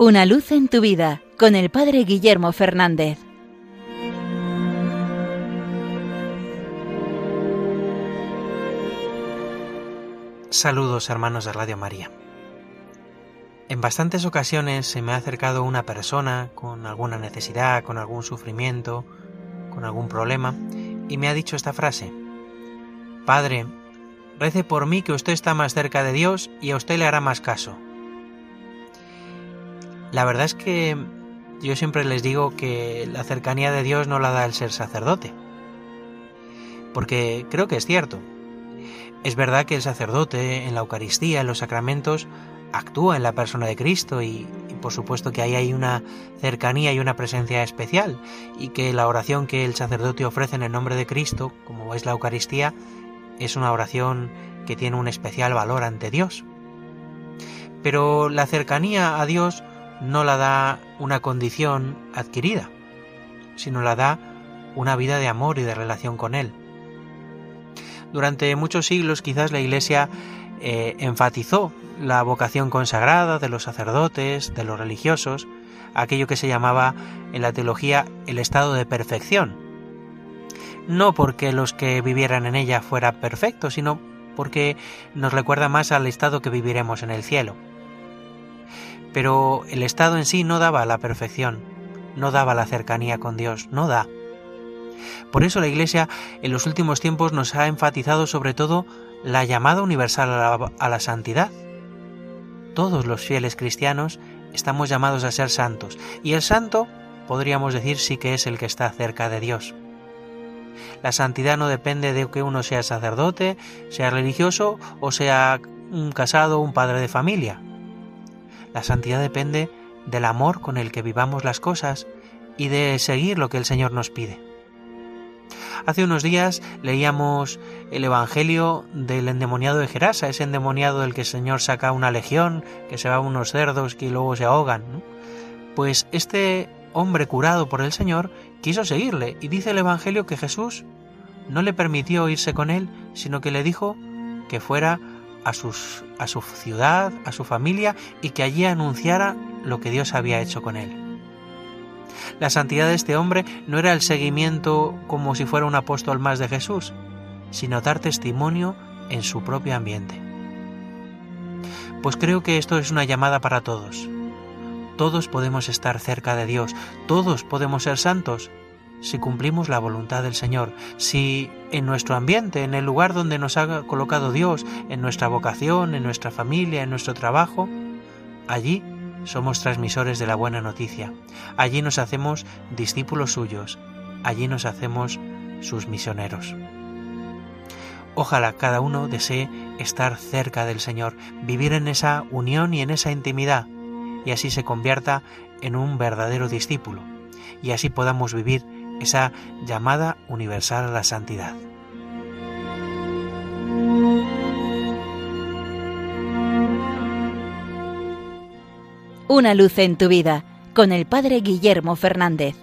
Una luz en tu vida con el Padre Guillermo Fernández. Saludos hermanos de Radio María. En bastantes ocasiones se me ha acercado una persona con alguna necesidad, con algún sufrimiento, con algún problema, y me ha dicho esta frase. Padre, rece por mí que usted está más cerca de Dios y a usted le hará más caso. La verdad es que yo siempre les digo que la cercanía de Dios no la da el ser sacerdote. Porque creo que es cierto. Es verdad que el sacerdote en la Eucaristía, en los sacramentos, actúa en la persona de Cristo y, por supuesto que ahí hay una cercanía y una presencia especial y que la oración que el sacerdote ofrece en el nombre de Cristo, como es la Eucaristía, es una oración que tiene un especial valor ante Dios. Pero la cercanía a Dios no la da una condición adquirida, sino la da una vida de amor y de relación con Él. Durante muchos siglos quizás la Iglesia eh, enfatizó la vocación consagrada de los sacerdotes, de los religiosos, aquello que se llamaba en la teología el estado de perfección. No porque los que vivieran en ella fueran perfectos, sino porque nos recuerda más al estado que viviremos en el cielo. Pero el estado en sí no daba la perfección, no daba la cercanía con Dios, no da. Por eso la Iglesia en los últimos tiempos nos ha enfatizado sobre todo la llamada universal a la, santidad. Todos los fieles cristianos estamos llamados a ser santos, y el santo, podríamos decir, sí que es el que está cerca de Dios. La santidad no depende de que uno sea sacerdote, sea religioso o sea un casado o un padre de familia. La santidad depende del amor con el que vivamos las cosas y de seguir lo que el Señor nos pide. Hace unos días leíamos el Evangelio del endemoniado de Gerasa, ese endemoniado del que el Señor saca una legión, que se va a unos cerdos que luego se ahogan. Pues este hombre curado por el Señor quiso seguirle y dice el Evangelio que Jesús no le permitió irse con él, sino que le dijo que fuera a, a su ciudad, a su familia y que allí anunciara lo que Dios había hecho con él. La santidad de este hombre no era el seguimiento como si fuera un apóstol más de Jesús, sino dar testimonio en su propio ambiente. Pues creo que esto es una llamada para todos. Todos podemos estar cerca de Dios, todos podemos ser santos, si cumplimos la voluntad del Señor, si en nuestro ambiente, en el lugar donde nos ha colocado Dios, en nuestra vocación, en nuestra familia, en nuestro trabajo, allí somos transmisores de la buena noticia, allí nos hacemos discípulos suyos, allí nos hacemos sus misioneros. Ojalá cada uno desee estar cerca del Señor, vivir en esa unión y en esa intimidad, y así se convierta en un verdadero discípulo, y así podamos vivir esa llamada universal a la santidad. Una luz en tu vida con el Padre Guillermo Fernández.